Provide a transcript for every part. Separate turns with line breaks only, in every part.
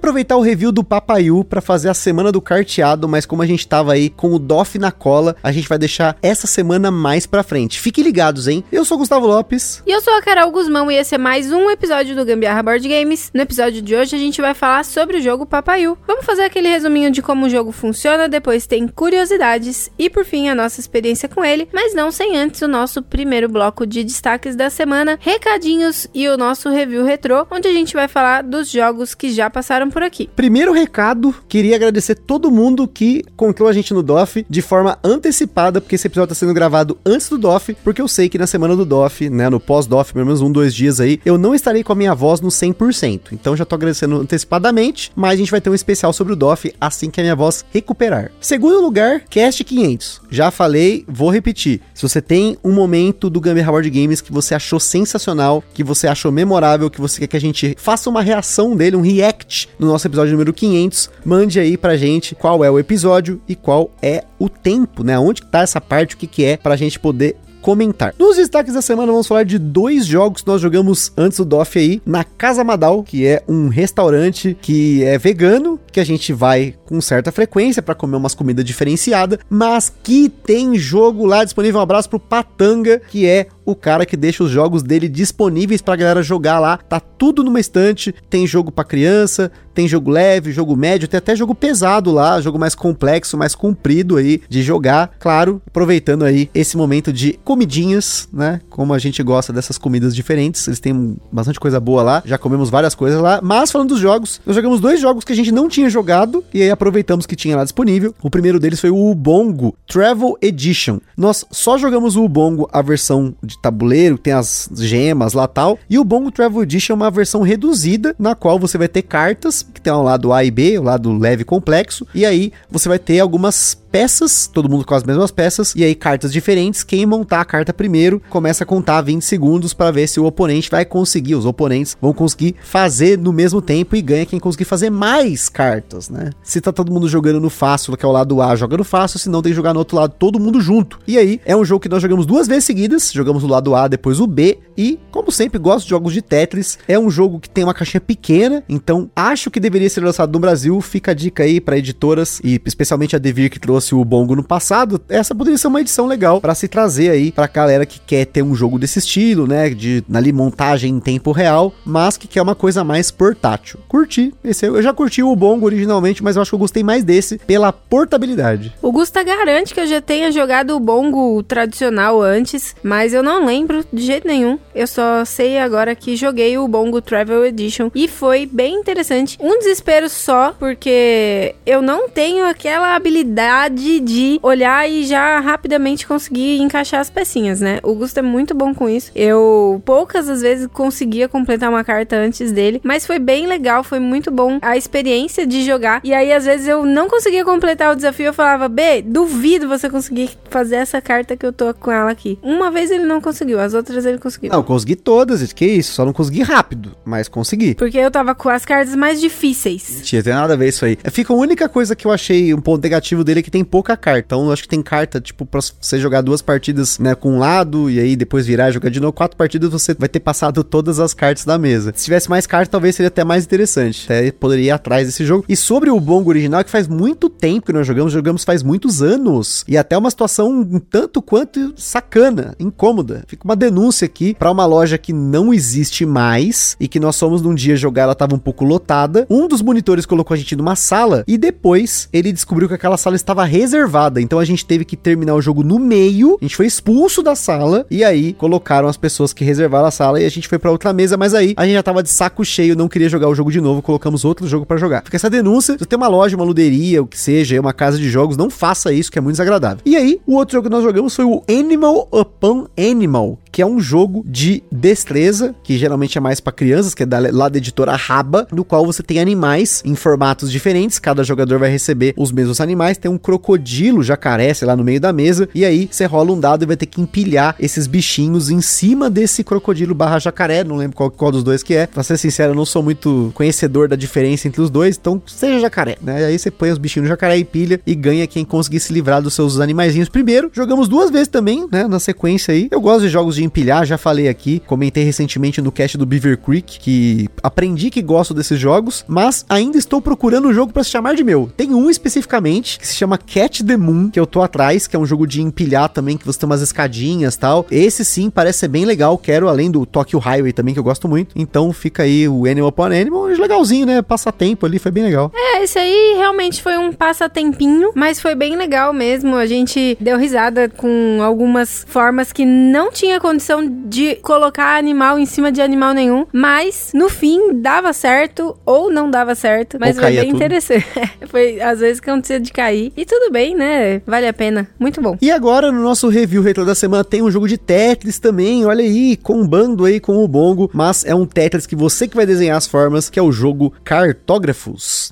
Aproveitar o review do Papaiu para fazer a semana do carteado, mas como a gente tava aí com o DOF na cola, a gente vai deixar essa semana mais pra frente. Fiquem ligados, hein? Eu sou o Gustavo Lopes.
E eu sou a Carol Guzmão e esse é mais um episódio do Gambiarra Board Games. No episódio de hoje a gente vai falar sobre o jogo Papaiu. Vamos fazer aquele resuminho de como o jogo funciona, depois tem curiosidades e por fim a nossa experiência com ele, mas não sem antes o nosso primeiro bloco de destaques da semana, recadinhos e o nosso review retrô, onde a gente vai falar dos jogos que já passaram por aqui.
Primeiro recado, queria agradecer todo mundo que encontrou a gente no DOF de forma antecipada, porque esse episódio tá sendo gravado antes do DOF, porque eu sei que na semana do DOF, né, no pós-DOF, pelo menos um, dois dias aí, eu não estarei com a minha voz no 100%. Então já tô agradecendo antecipadamente, mas a gente vai ter um especial sobre o DOF assim que a minha voz recuperar. Segundo lugar, Cast 500. Já falei, vou repetir. Se você tem um momento do Gamer Board Games que você achou sensacional, que você achou memorável, que você quer que a gente faça uma reação dele, um react no nosso episódio número 500, mande aí pra gente qual é o episódio e qual é o tempo, né? Onde tá essa parte, o que que é pra gente poder comentar. Nos destaques da semana vamos falar de dois jogos que nós jogamos antes do DOF aí, na Casa Madal, que é um restaurante que é vegano, que a gente vai com certa frequência para comer umas comidas diferenciadas, mas que tem jogo lá disponível. Um abraço pro Patanga, que é o cara que deixa os jogos dele disponíveis pra galera jogar lá. Tá tudo numa estante, tem jogo pra criança, tem jogo leve, jogo médio, tem até jogo pesado lá, jogo mais complexo, mais comprido aí de jogar. Claro, aproveitando aí esse momento de comidinhas, né? Como a gente gosta dessas comidas diferentes, eles têm bastante coisa boa lá. Já comemos várias coisas lá, mas falando dos jogos, nós jogamos dois jogos que a gente não tinha jogado e aí aproveitamos que tinha lá disponível. O primeiro deles foi o Ubongo Travel Edition. Nós só jogamos o Ubongo a versão de tabuleiro, tem as gemas lá tal. E o Bongo Travel Edition é uma versão reduzida, na qual você vai ter cartas, que tem o lado A e B, o lado leve e complexo. E aí você vai ter algumas peças, todo mundo com as mesmas peças, e aí cartas diferentes. Quem montar a carta primeiro começa a contar 20 segundos para ver se o oponente vai conseguir. Os oponentes vão conseguir fazer no mesmo tempo e ganha quem conseguir fazer mais cartas, né? Se tá todo mundo jogando no fácil, que é o lado A, joga no fácil, se não tem que jogar no outro lado todo mundo junto. E aí é um jogo que nós jogamos duas vezes seguidas, jogamos o lado A, depois o B, e como sempre gosto de jogos de Tetris, é um jogo que tem uma caixinha pequena, então acho que deveria ser lançado no Brasil. Fica a dica aí para editoras e especialmente a Devir que trouxe trouxe o Bongo no passado, essa poderia ser uma edição legal para se trazer aí pra galera que quer ter um jogo desse estilo, né, de ali montagem em tempo real, mas que quer uma coisa mais portátil. Curti, esse eu já curti o Bongo originalmente, mas eu acho que eu gostei mais desse pela portabilidade.
O Gusta garante que eu já tenha jogado o Bongo tradicional antes, mas eu não lembro de jeito nenhum. Eu só sei agora que joguei o Bongo Travel Edition e foi bem interessante. Um desespero só, porque eu não tenho aquela habilidade de olhar e já rapidamente conseguir encaixar as pecinhas, né? O Gusto é muito bom com isso. Eu poucas às vezes conseguia completar uma carta antes dele, mas foi bem legal, foi muito bom a experiência de jogar. E aí às vezes eu não conseguia completar o desafio, eu falava: "B, duvido você conseguir fazer essa carta que eu tô com ela aqui". Uma vez ele não conseguiu, as outras ele conseguiu.
Não, consegui todas, que isso, só não consegui rápido, mas consegui.
Porque eu tava com as cartas mais difíceis.
Tinha tem nada a ver isso aí. Fica a única coisa que eu achei um ponto negativo dele é que tem pouca carta. Então, acho que tem carta, tipo, pra você jogar duas partidas, né, com um lado, e aí depois virar e jogar de novo. Quatro partidas, você vai ter passado todas as cartas da mesa. Se tivesse mais cartas, talvez seria até mais interessante. Até poderia ir atrás desse jogo. E sobre o Bongo original, que faz muito tempo que nós jogamos, jogamos faz muitos anos. E até uma situação um tanto quanto sacana, incômoda. Fica uma denúncia aqui para uma loja que não existe mais e que nós fomos num dia jogar, ela tava um pouco lotada. Um dos monitores colocou a gente numa sala e depois ele descobriu que aquela sala estava reservada. Então a gente teve que terminar o jogo no meio. A gente foi expulso da sala e aí colocaram as pessoas que reservaram a sala e a gente foi para outra mesa, mas aí a gente já tava de saco cheio, não queria jogar o jogo de novo, colocamos outro jogo para jogar. Fica essa denúncia, se tem uma loja, uma luderia, o que seja, uma casa de jogos, não faça isso que é muito desagradável. E aí, o outro jogo que nós jogamos foi o Animal Upon Animal, que é um jogo de destreza, que geralmente é mais para crianças, que é da, lá da editora Raba, no qual você tem animais em formatos diferentes, cada jogador vai receber os mesmos animais, tem um crocodilo, jacaré, lá, no meio da mesa, e aí você rola um dado e vai ter que empilhar esses bichinhos em cima desse crocodilo barra jacaré, não lembro qual, qual dos dois que é. Pra ser sincero, eu não sou muito conhecedor da diferença entre os dois, então seja jacaré, né? Aí você põe os bichinhos no jacaré e pilha e ganha quem conseguir se livrar dos seus animaizinhos primeiro. Jogamos duas vezes também, né? Na sequência aí. Eu gosto de jogos de empilhar, já falei aqui, comentei recentemente no cast do Beaver Creek que aprendi que gosto desses jogos, mas ainda estou procurando um jogo para se chamar de meu. Tem um especificamente que se chama Catch the Moon, que eu tô atrás, que é um jogo de empilhar também, que você tem umas escadinhas tal. Esse sim parece ser bem legal, quero além do Tokyo Highway também, que eu gosto muito. Então fica aí o Animal Upon Animal, legalzinho, né? Passatempo ali, foi bem legal.
É, esse aí realmente foi um passatempinho, mas foi bem legal mesmo. A gente deu risada com algumas formas que não tinha condição de colocar animal em cima de animal nenhum, mas no fim dava certo ou não dava certo, mas
Ou
foi bem
tudo.
interessante. foi às vezes que acontecia de cair. E tudo bem, né? Vale a pena. Muito bom.
E agora, no nosso review retro da semana, tem um jogo de Tetris também, olha aí, combando aí com o bongo, mas é um Tetris que você que vai desenhar as formas, que é o jogo Cartógrafos.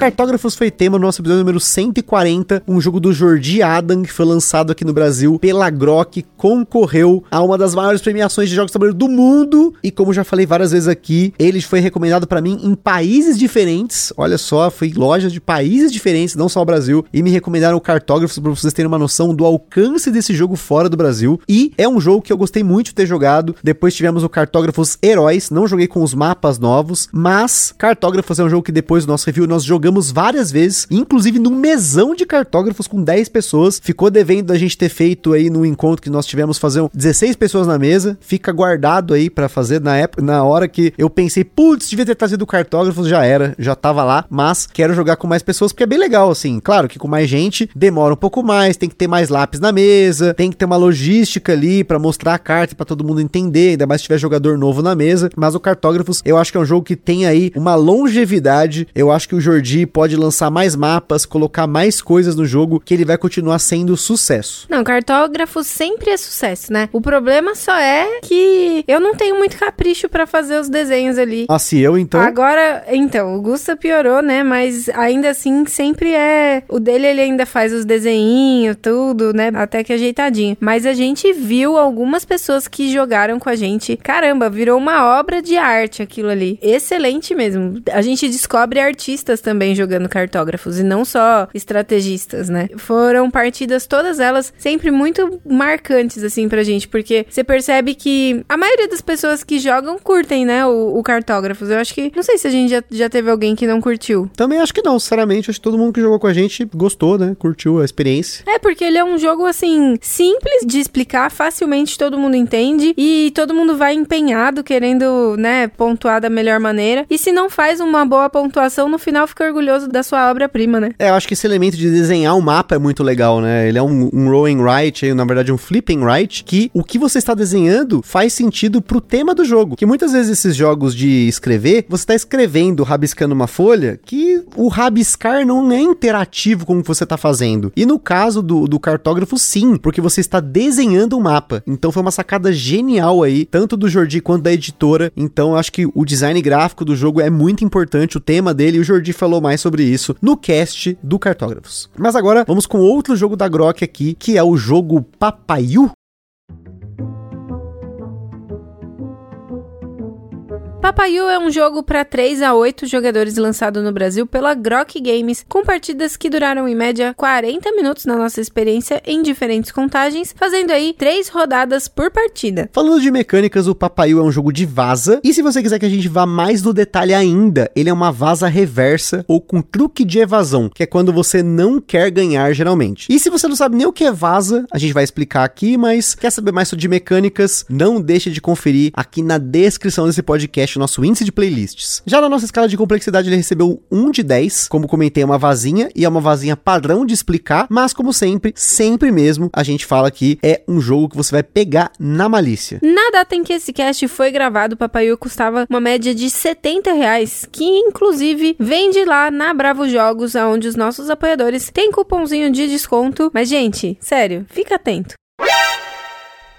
Cartógrafos foi tema no nosso episódio número 140, um jogo do Jordi Adam, que foi lançado aqui no Brasil pela Grok, concorreu a uma das maiores premiações de jogos de tabuleiro do mundo, e como já falei várias vezes aqui, ele foi recomendado pra mim em países diferentes, olha só, foi lojas de países diferentes, não só o Brasil, e me recomendaram o Cartógrafos pra vocês terem uma noção do alcance desse jogo fora do Brasil, e é um jogo que eu gostei muito de ter jogado, depois tivemos o Cartógrafos Heróis, não joguei com os mapas novos, mas Cartógrafos é um jogo que depois do nosso review nós jogamos várias vezes, inclusive num mesão de cartógrafos com 10 pessoas. Ficou devendo da gente ter feito aí no encontro que nós tivemos fazer um 16 pessoas na mesa. Fica guardado aí pra fazer na época, na hora que eu pensei, putz, devia ter trazido cartógrafos, já era, já tava lá, mas quero jogar com mais pessoas porque é bem legal assim. Claro que com mais gente demora um pouco mais, tem que ter mais lápis na mesa, tem que ter uma logística ali pra mostrar a carta pra todo mundo entender, ainda mais se tiver jogador novo na mesa, mas o cartógrafos eu acho que é um jogo que tem aí uma longevidade. Eu acho que o Jordi pode lançar mais mapas, colocar mais coisas no jogo, que ele vai continuar sendo sucesso.
Não, cartógrafo sempre é sucesso, né? O problema só é que eu não tenho muito capricho pra fazer os desenhos ali.
Ah, se eu então.
Agora, então, o Gusta piorou, né? Mas ainda assim, sempre é. O dele, ele ainda faz os desenhinhos, tudo, né? Até que ajeitadinho. Mas a gente viu algumas pessoas que jogaram com a gente. Caramba, virou uma obra de arte aquilo ali. Excelente mesmo. A gente descobre artistas também jogando cartógrafos e não só estrategistas, né? Foram partidas, todas elas, sempre muito marcantes, assim, pra gente, porque você percebe que a maioria das pessoas que jogam curtem, né? O, o cartógrafos. Eu acho que. Não sei se a gente já, já teve alguém que não curtiu.
Também acho que não, sinceramente. Acho que todo mundo que jogou com a gente gostou, né? Curtiu a experiência.
É, porque ele é um jogo, assim, simples de explicar, facilmente todo mundo entende e todo mundo vai empenhado, querendo, né, pontuar da melhor maneira. E se não faz uma boa pontuação, no final fica orgulhoso da sua obra-prima, né?
É, eu acho que esse elemento de desenhar um mapa é muito legal, né? Ele é um, um rowing right, na verdade um flipping right, que o que você está desenhando faz sentido pro tema do jogo. Que muitas vezes esses jogos de escrever, você está escrevendo, rabiscando uma folha, que o rabiscar não é interativo como você está fazendo. E no caso do, do cartógrafo, sim, porque você está desenhando um mapa. Então foi uma sacada genial aí, tanto do Jordi quanto da editora. Então eu acho que o design gráfico do jogo é muito importante, o tema dele, e o Jordi falou mais sobre isso no cast do Cartógrafos. Mas agora vamos com outro jogo da Grok aqui, que é o jogo Papaiu.
Papaiu é um jogo para 3 a 8 jogadores lançado no Brasil pela Grok Games, com partidas que duraram em média 40 minutos na nossa experiência em diferentes contagens, fazendo aí 3 rodadas por partida.
Falando de mecânicas, o Papaiu é um jogo de vaza. E se você quiser que a gente vá mais no detalhe ainda, ele é uma vaza reversa ou com truque de evasão, que é quando você não quer ganhar geralmente. E se você não sabe nem o que é vaza, a gente vai explicar aqui, mas quer saber mais sobre mecânicas, não deixe de conferir aqui na descrição desse podcast podcast, nosso índice de playlists. Já na nossa escala de complexidade, ele recebeu 1 de 10. Como comentei, é uma vazinha e é uma vazinha padrão de explicar, mas como sempre, sempre mesmo, a gente fala que é um jogo que você vai pegar na malícia.
Na data em que esse cast foi gravado, o Papayu custava uma média de 70 reais, que inclusive vende lá na Bravo Jogos, onde os nossos apoiadores têm cupomzinho de desconto. Mas, gente, sério, fica atento.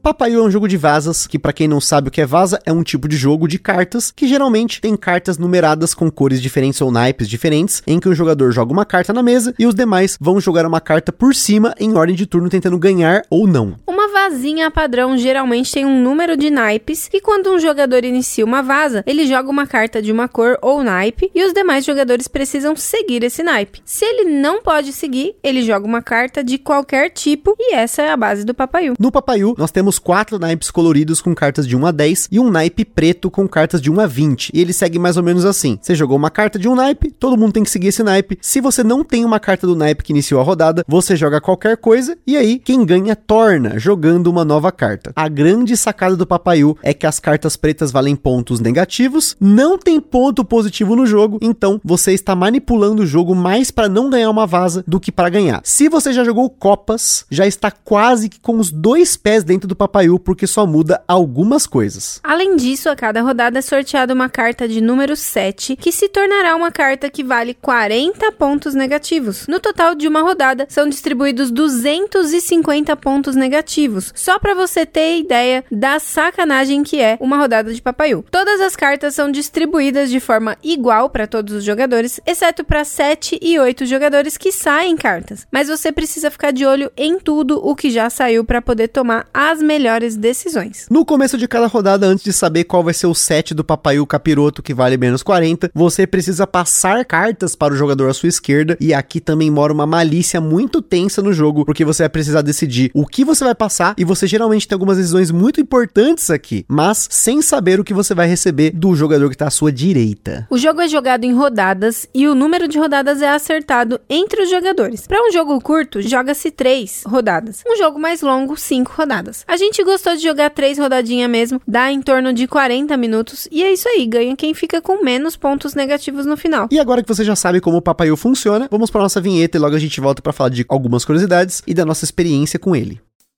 Papaiu é um jogo de vazas, que para quem não sabe o que é vaza, é um tipo de jogo de cartas que geralmente tem cartas numeradas com cores diferentes ou naipes diferentes, em que o jogador joga uma carta na mesa e os demais vão jogar uma carta por cima em ordem de turno tentando ganhar ou não.
Uma vazinha padrão geralmente tem um número de naipes e quando um jogador inicia uma vaza, ele joga uma carta de uma cor ou naipe e os demais jogadores precisam seguir esse naipe. Se ele não pode seguir, ele joga uma carta de qualquer tipo e essa é a base do Papaiu.
No Papaiu, nós temos quatro naipes coloridos com cartas de 1 a 10 e um naipe preto com cartas de 1 a 20. E ele segue mais ou menos assim: você jogou uma carta de um naipe, todo mundo tem que seguir esse naipe. Se você não tem uma carta do naipe que iniciou a rodada, você joga qualquer coisa e aí quem ganha torna jogando uma nova carta. A grande sacada do Papaiu é que as cartas pretas valem pontos negativos, não tem ponto positivo no jogo, então você está manipulando o jogo mais para não ganhar uma vaza do que para ganhar. Se você já jogou copas, já está quase que com os dois pés dentro do Papaiu, porque só muda algumas coisas.
Além disso, a cada rodada é sorteada uma carta de número 7, que se tornará uma carta que vale 40 pontos negativos. No total de uma rodada, são distribuídos 250 pontos negativos, só para você ter ideia da sacanagem que é uma rodada de Papaiu. Todas as cartas são distribuídas de forma igual para todos os jogadores, exceto para 7 e 8 jogadores que saem cartas. Mas você precisa ficar de olho em tudo o que já saiu para poder tomar as melhores decisões.
No começo de cada rodada, antes de saber qual vai ser o set do Papaiu Capiroto que vale menos 40, você precisa passar cartas para o jogador à sua esquerda. E aqui também mora uma malícia muito tensa no jogo, porque você vai precisar decidir o que você vai passar e você geralmente tem algumas decisões muito importantes aqui, mas sem saber o que você vai receber do jogador que está à sua direita.
O jogo é jogado em rodadas e o número de rodadas é acertado entre os jogadores. Para um jogo curto, joga-se três rodadas. Um jogo mais longo, cinco rodadas. A gente gostou de jogar três rodadinhas mesmo, dá em torno de 40 minutos e é isso aí, ganha quem fica com menos pontos negativos no final.
E agora que você já sabe como o Papaiu funciona, vamos para nossa vinheta e logo a gente volta para falar de algumas curiosidades e da nossa experiência com ele.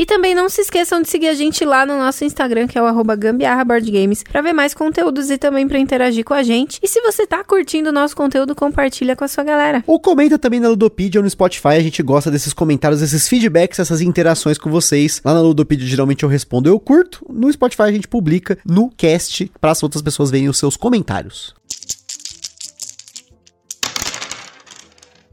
E também não se esqueçam de seguir a gente lá no nosso Instagram, que é o arroba Gambiarra Board Games, pra ver mais conteúdos e também pra interagir com a gente. E se você tá curtindo o nosso conteúdo, compartilha com a sua galera.
Ou comenta também na Ludopedia ou no Spotify, a gente gosta desses comentários, desses feedbacks, essas interações com vocês. Lá na Ludopedia geralmente eu respondo, eu curto. No Spotify a gente publica no cast para as outras pessoas verem os seus comentários.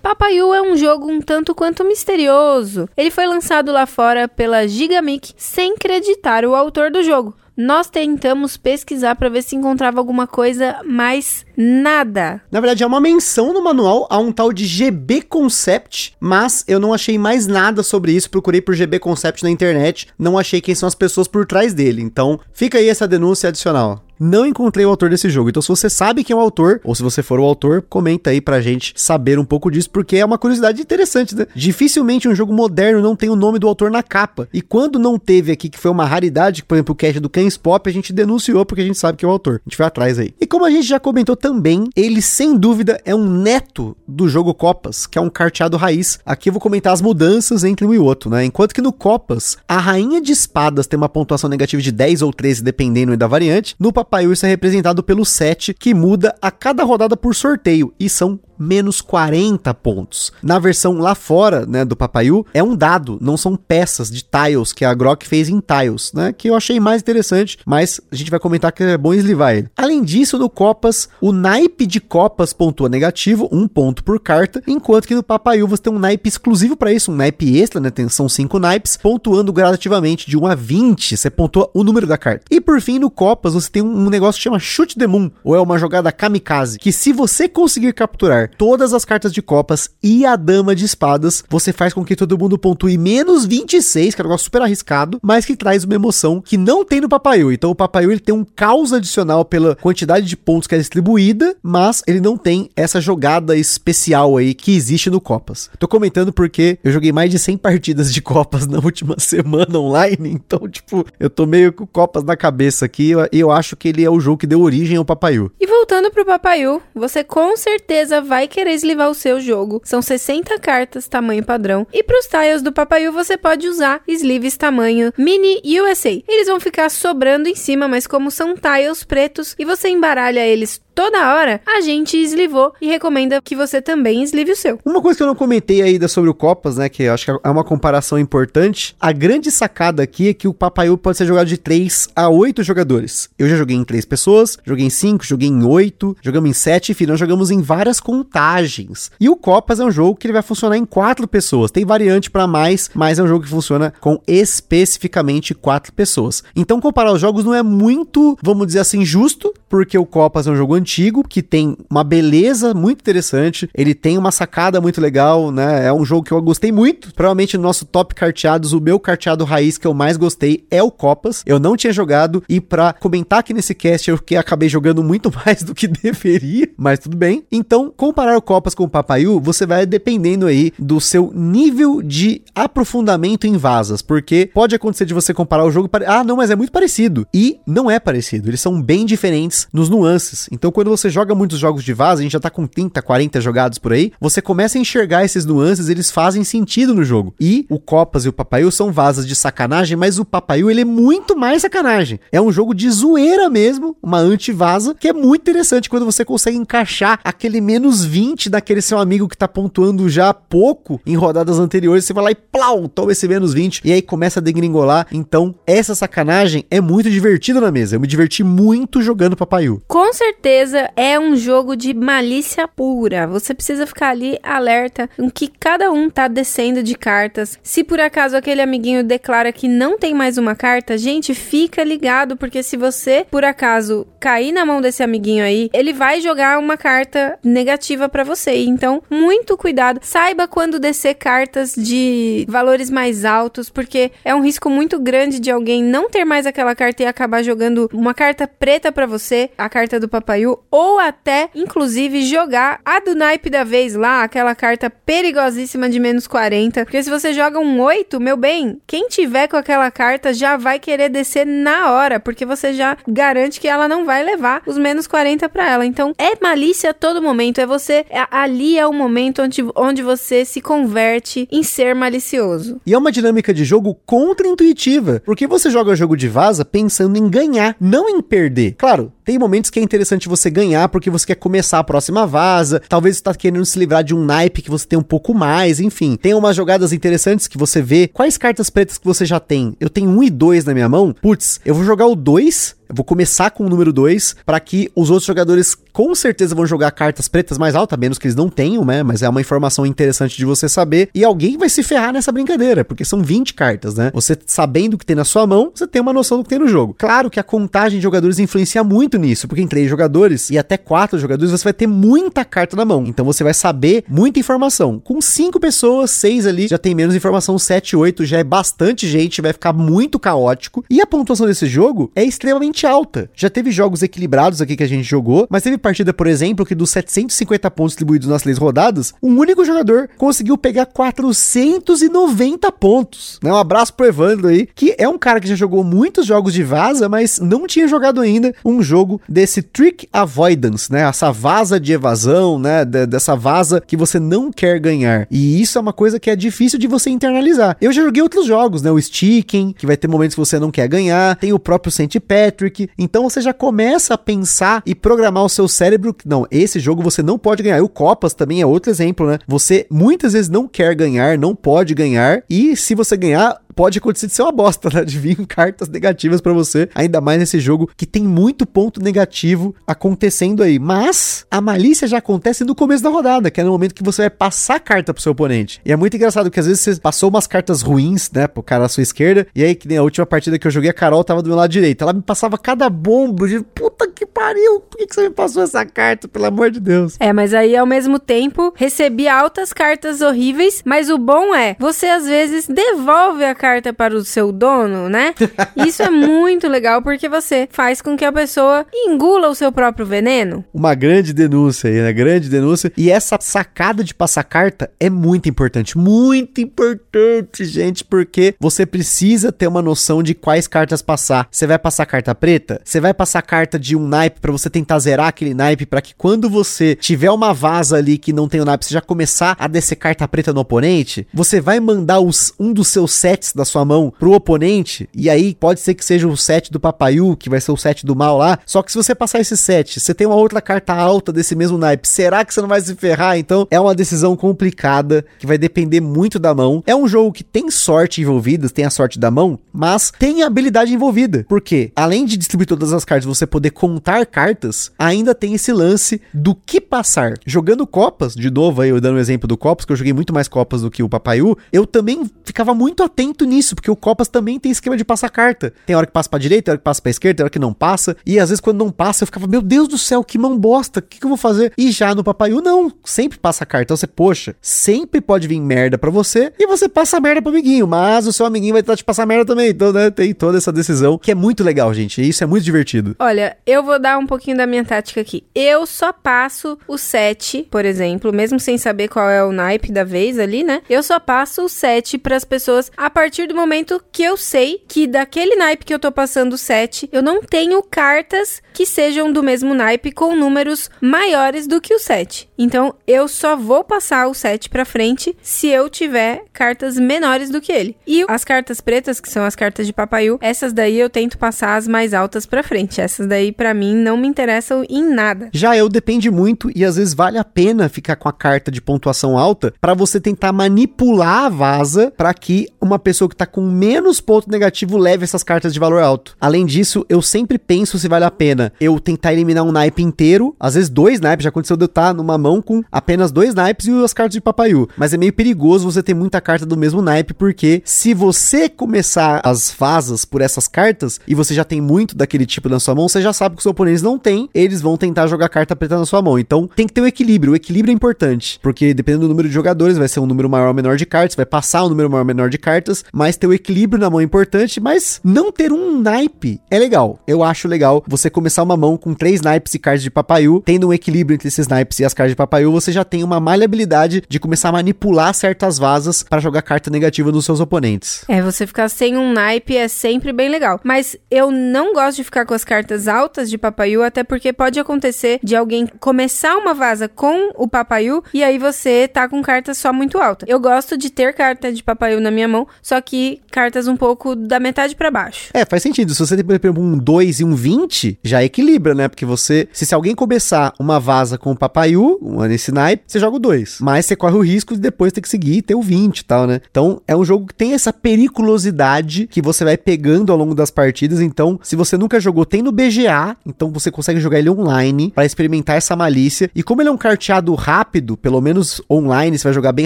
Papaiu é um jogo um tanto quanto misterioso. Ele foi lançado lá fora pela Gigamic sem creditar o autor do jogo. Nós tentamos pesquisar para ver se encontrava alguma coisa, mas nada.
Na verdade, é uma menção no manual a um tal de GB Concept, mas eu não achei mais nada sobre isso. Procurei por GB Concept na internet, não achei quem são as pessoas por trás dele. Então, fica aí essa denúncia adicional. Não encontrei o autor desse jogo. Então, se você sabe quem é o autor, ou se você for o autor, comenta aí pra gente saber um pouco disso, porque é uma curiosidade interessante, né? Dificilmente um jogo moderno não tem o nome do autor na capa. E quando não teve aqui, que foi uma raridade, por exemplo, o cast do Cans Pop, a gente denunciou porque a gente sabe que é o autor. A gente vai atrás aí. E como a gente já comentou também, ele sem dúvida é um neto do jogo Copas, que é um carteado raiz. Aqui eu vou comentar as mudanças entre um e outro, né? Enquanto que no Copas, a rainha de espadas tem uma pontuação negativa de 10 ou 13, dependendo da variante. No Papaiu isso é representado pelo 7, que muda a cada rodada por sorteio, e são menos 40 pontos. Na versão lá fora, né, do Papaiu, é um dado, não são peças de tiles que a Grok fez em tiles, né, que eu achei mais interessante, mas a gente vai comentar que é bom eslivar ele. Além disso, no Copas, o naipe de Copas pontua negativo, um ponto por carta, enquanto que no Papaiu você tem um naipe exclusivo para isso, um naipe extra, né, são cinco naipes, pontuando gradativamente de 1 a 20, você pontua o número da carta. E por fim, no Copas, você tem um, um negócio que chama Shoot the Moon, ou é uma jogada kamikaze, que se você conseguir capturar todas as cartas de copas e a dama de espadas, você faz com que todo mundo pontue menos 26, que é um negócio super arriscado, mas que traz uma emoção que não tem no Papaiu. Então o Papaiu ele tem um caos adicional pela quantidade de pontos que é distribuída, mas ele não tem essa jogada especial aí que existe no Copas. Tô comentando porque eu joguei mais de 100 partidas de Copas na última semana online, então, tipo, eu tô meio com Copas na cabeça aqui e eu acho que ele é o jogo que deu origem ao Papaiu.
E voltando pro Papaiu, você com certeza vai querer eslivar o seu jogo. São 60 cartas, tamanho padrão. E para os tiles do Papaiu, você pode usar sleeves tamanho Mini USA. Eles vão ficar sobrando em cima, mas como são tiles pretos e você embaralha eles toda hora, a gente eslivou e recomenda que você também eslive o seu.
Uma coisa que eu não comentei ainda sobre o Copas, né, que eu acho que é uma comparação importante, a grande sacada aqui é que o Papaiu pode ser jogado de 3 a 8 jogadores. Eu já joguei em 3 pessoas, joguei em 5, joguei em 8, jogamos em 7, enfim, nós jogamos em várias contagens. E o Copas é um jogo que ele vai funcionar em 4 pessoas. Tem variante para mais, mas é um jogo que funciona com especificamente 4 pessoas. Então comparar os jogos não é muito, vamos dizer assim, justo, porque o Copas é um jogo antigo antigo que tem uma beleza muito interessante. Ele tem uma sacada muito legal, né? É um jogo que eu gostei muito. Provavelmente no nosso top carteados, o meu carteado raiz que eu mais gostei é o Copas. Eu não tinha jogado e para comentar aqui nesse cast eu que acabei jogando muito mais do que deveria, mas tudo bem. Então, comparar o Copas com o Papaiu, você vai dependendo aí do seu nível de aprofundamento em vasas, porque pode acontecer de você comparar o jogo, ah, não, mas é muito parecido. E não é parecido, eles são bem diferentes nos nuances. Então, quando você joga muitos jogos de vaza, a gente já tá com 30, 40 jogados por aí, você começa a enxergar esses nuances, eles fazem sentido no jogo. E o Copas e o Papaiu são vazas de sacanagem, mas o Papaiu ele é muito mais sacanagem. É um jogo de zoeira mesmo, uma anti-vaza, que é muito interessante quando você consegue encaixar aquele menos 20 daquele seu amigo que tá pontuando já pouco em rodadas anteriores, você vai lá e plau, toma esse menos 20 e aí começa a degringolar. Então, essa sacanagem é muito divertida na mesa. Eu me diverti muito jogando Papaiu.
Com certeza certeza é um jogo de malícia pura. Você precisa ficar ali alerta em que cada um tá descendo de cartas. Se por acaso aquele amiguinho declara que não tem mais uma carta, gente, fica ligado, porque se você por acaso cair na mão desse amiguinho aí, ele vai jogar uma carta negativa para você. Então, muito cuidado. Saiba quando descer cartas de valores mais altos, porque é um risco muito grande de alguém não ter mais aquela carta e acabar jogando uma carta preta para você, a carta do Papaiu, ou até, inclusive, jogar a do naipe da vez lá, aquela carta perigosíssima de menos 40. Porque se você joga um 8, meu bem, quem tiver com aquela carta já vai querer descer na hora, porque você já garante que ela não vai levar os menos 40 para ela. Então, é malícia a todo momento, é você, é, ali é o momento onde, onde você se converte em ser malicioso.
E é uma dinâmica de jogo contra-intuitiva, porque você joga jogo de vaza pensando em ganhar, não em perder. Claro, tem momentos que é interessante você ganhar porque você quer começar a próxima vaza, talvez você tá querendo se livrar de um naipe que você tem um pouco mais, enfim. Tem umas jogadas interessantes que você vê quais cartas pretas que você já tem. Eu tenho um e dois na minha mão. Putz, eu vou jogar o dois eu vou começar com o número 2 para que os outros jogadores com certeza vão jogar cartas pretas mais altas, menos que eles não tenham, né? Mas é uma informação interessante de você saber. E alguém vai se ferrar nessa brincadeira, porque são 20 cartas, né? Você sabendo o que tem na sua mão, você tem uma noção do que tem no jogo. Claro que a contagem de jogadores influencia muito nisso, porque em três jogadores e até quatro jogadores você vai ter muita carta na mão. Então você vai saber muita informação. Com cinco pessoas, seis ali, já tem menos informação, sete, oito já é bastante gente, vai ficar muito caótico. E a pontuação desse jogo é extremamente alta. Já teve jogos equilibrados aqui que a gente jogou, mas teve partida, por exemplo, que dos 750 pontos distribuídos nas leis rodadas, um único jogador conseguiu pegar 490 pontos. Né? Um abraço pro Evandro aí, que é um cara que já jogou muitos jogos de vaza, mas não tinha jogado ainda um jogo desse trick avoidance, né? Essa vaza de evasão, né? dessa vaza que você não quer ganhar. E isso é uma coisa que é difícil de você internalizar. Eu já joguei outros jogos, né? O Sticking, que vai ter momentos que você não quer ganhar, tem o próprio St. Patrick. Então você já começa a pensar e programar o seu cérebro. Não, esse jogo você não pode ganhar. E o Copas também é outro exemplo, né? Você muitas vezes não quer ganhar, não pode ganhar. E se você ganhar, pode acontecer de ser uma bosta, né? De vir cartas negativas para você, ainda mais nesse jogo que tem muito ponto negativo acontecendo aí. Mas a malícia já acontece no começo da rodada, que é no momento que você vai passar carta pro seu oponente. E é muito engraçado que às vezes você passou umas cartas ruins, né, pro cara à sua esquerda, e aí que nem a última partida que eu joguei, a Carol tava do meu lado direito. Ela me passava cada bombo de puta que pariu, por que, que você me passou essa carta, pelo amor de Deus?
É, mas aí ao mesmo tempo recebi altas cartas horríveis, mas o bom é, você às vezes devolve a carta carta para o seu dono, né? Isso é muito legal porque você faz com que a pessoa engula o seu próprio veneno.
Uma grande denúncia aí, né? Grande denúncia. E essa sacada de passar carta é muito importante. Muito importante, gente, porque você precisa ter uma noção de quais cartas passar. Você vai passar carta preta? Você vai passar carta de um naipe para você tentar zerar aquele naipe para que quando você tiver uma vaza ali que não tem o naipe, você já começar a descer carta preta no oponente? Você vai mandar os, um dos seus sets da sua mão pro oponente, e aí pode ser que seja o set do Papayu, que vai ser o set do mal lá. Só que se você passar esse set, você tem uma outra carta alta desse mesmo naipe, será que você não vai se ferrar? Então é uma decisão complicada que vai depender muito da mão. É um jogo que tem sorte envolvida, tem a sorte da mão, mas tem habilidade envolvida. Porque além de distribuir todas as cartas, você poder contar cartas, ainda tem esse lance do que passar. Jogando copas, de novo aí eu dando o exemplo do copas, que eu joguei muito mais copas do que o Papayu, eu também ficava muito atento nisso, porque o Copas também tem esquema de passar carta. Tem hora que passa pra direita, tem hora que passa pra esquerda, tem hora que não passa. E às vezes quando não passa, eu ficava, meu Deus do céu, que mão bosta, o que, que eu vou fazer? E já no Papaiu, não, sempre passa carta. Então você, poxa, sempre pode vir merda pra você e você passa merda pro amiguinho, mas o seu amiguinho vai tentar te passar merda também. Então, né, tem toda essa decisão que é muito legal, gente. E isso é muito divertido.
Olha, eu vou dar um pouquinho da minha tática aqui. Eu só passo o 7, por exemplo, mesmo sem saber qual é o naipe da vez ali, né? Eu só passo o 7 para as pessoas a partir do momento que eu sei que daquele naipe que eu tô passando 7, eu não tenho cartas que sejam do mesmo naipe com números maiores do que o 7. Então eu só vou passar o 7 para frente se eu tiver cartas menores do que ele. E as cartas pretas, que são as cartas de papaiu, essas daí eu tento passar as mais altas para frente. Essas daí para mim não me interessam em nada.
Já eu depende muito e às vezes vale a pena ficar com a carta de pontuação alta para você tentar manipular a vaza para que uma pessoa que tá com menos ponto negativo leve essas cartas de valor alto. Além disso, eu sempre penso se vale a pena eu tentar eliminar um naipe inteiro, às vezes dois naipes, já aconteceu de eu estar numa mão com apenas dois naipes e as cartas de papaiu. Mas é meio perigoso você ter muita carta do mesmo naipe, porque se você começar as vasas por essas cartas e você já tem muito daquele tipo na sua mão, você já sabe que os oponentes não têm, eles vão tentar jogar carta preta na sua mão. Então tem que ter um equilíbrio. O equilíbrio é importante, porque dependendo do número de jogadores, vai ser um número maior ou menor de cartas, vai passar um número maior ou menor de cartas, mas ter o equilíbrio na mão é importante, mas não ter um naipe é legal. Eu acho legal você começar uma mão com três naipes e cards de papaiu, tendo um equilíbrio entre esses naipes e as cards de papaiu, você já tem uma maleabilidade de começar a manipular certas vasas para jogar carta negativa nos seus oponentes.
É, você ficar sem um naipe é sempre bem legal. Mas eu não gosto de ficar com as cartas altas de papaiu, até porque pode acontecer de alguém começar uma vaza com o papaiu e aí você tá com cartas só muito alta. Eu gosto de ter carta de papaiu na minha mão, só que cartas um pouco da metade para baixo.
É, faz sentido. Se você tem, por exemplo, um 2 e um 20, já equilibra, né? Porque você, se, se alguém começar uma vaza com o papaiu, nesse naipe, você joga o 2. Mas você corre o risco de depois ter que seguir e ter o 20 e tal, né? Então, é um jogo que tem essa periculosidade que você vai pegando ao longo das partidas. Então, se você nunca jogou, tem no BGA, então você consegue jogar ele online para experimentar essa malícia. E como ele é um carteado rápido, pelo menos online, você vai jogar bem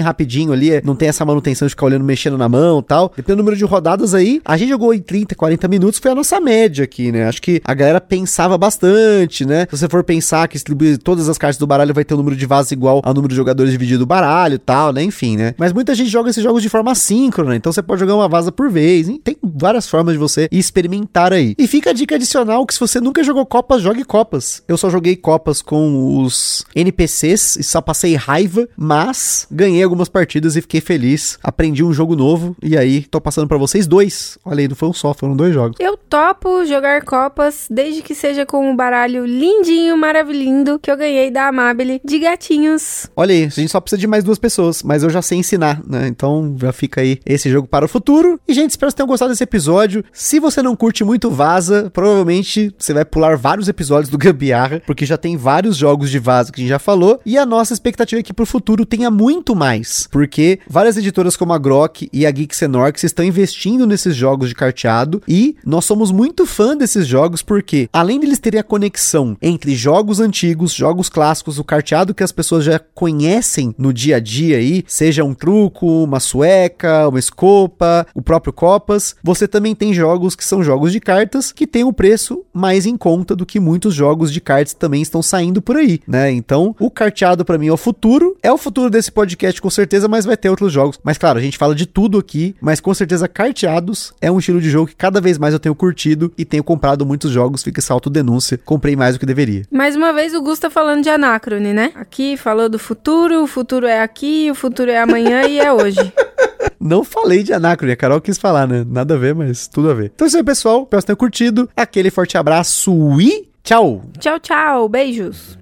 rapidinho ali, não tem essa manutenção de ficar olhando, mexendo na mão e tal. Dependendo do número de rodadas aí, a gente jogou em 30, 40 minutos, foi a nossa média aqui, né? Acho que a galera pensava bastante, né? Se você for pensar que distribuir todas as cartas do baralho vai ter o um número de vasos igual ao número de jogadores dividido do baralho e tal, né? Enfim, né? Mas muita gente joga esses jogos de forma síncrona, então você pode jogar uma vaza por vez. Hein? Tem várias formas de você experimentar aí. E fica a dica adicional que se você nunca jogou Copas, jogue Copas. Eu só joguei Copas com os NPCs e só passei raiva, mas ganhei algumas partidas e fiquei feliz. Aprendi um jogo novo e aí tô passando para vocês dois. Olha aí, não foi um só, foram dois jogos.
Eu topo jogar Copas desde que seja com um baralho lindinho, maravilhindo que eu ganhei da Amabile de gatinhos.
Olha aí, a gente só precisa de mais duas pessoas, mas eu já sei ensinar, né? Então já fica aí esse jogo para o futuro. E gente, espero que vocês tenham gostado desse episódio. Se você não curte muito Vaza, provavelmente você vai pular vários episódios do Gambiarra, porque já tem vários jogos de Vaza que a gente já falou. E a nossa expectativa é que pro futuro tenha muito mais, porque várias editoras como a Grok e a Geeks Enorx estão investindo nesses jogos de carteado e nós somos muito fã desses jogos porque além deles terem a conexão entre jogos antigos, jogos clássicos, o carteado que as pessoas já conhecem no dia a dia aí, seja um truco, uma sueca, uma escopa, o próprio Copas, você também tem jogos que são jogos de cartas que têm um preço mais em conta do que muitos jogos de cartas também estão saindo por aí, né? Então, o carteado para mim é o futuro, é o futuro desse podcast com certeza, mas vai ter outros jogos. Mas claro, a gente fala de tudo aqui, mas com certeza carteados é um estilo de jogo que cada vez mais eu tenho curtido e tenho comprado muitos jogos, fica essa autodenúncia, comprei mais do que deveria.
Mais uma vez o Gusta falando de Anacrone, né? Aqui falou do futuro, o futuro é aqui, o futuro é amanhã e é hoje.
Não falei de Anacrone, a Carol quis falar, né? Nada a ver, mas tudo a ver. Então é isso aí, pessoal. Espero que tenham curtido. Aquele forte abraço e tchau!
Tchau, tchau. Beijos.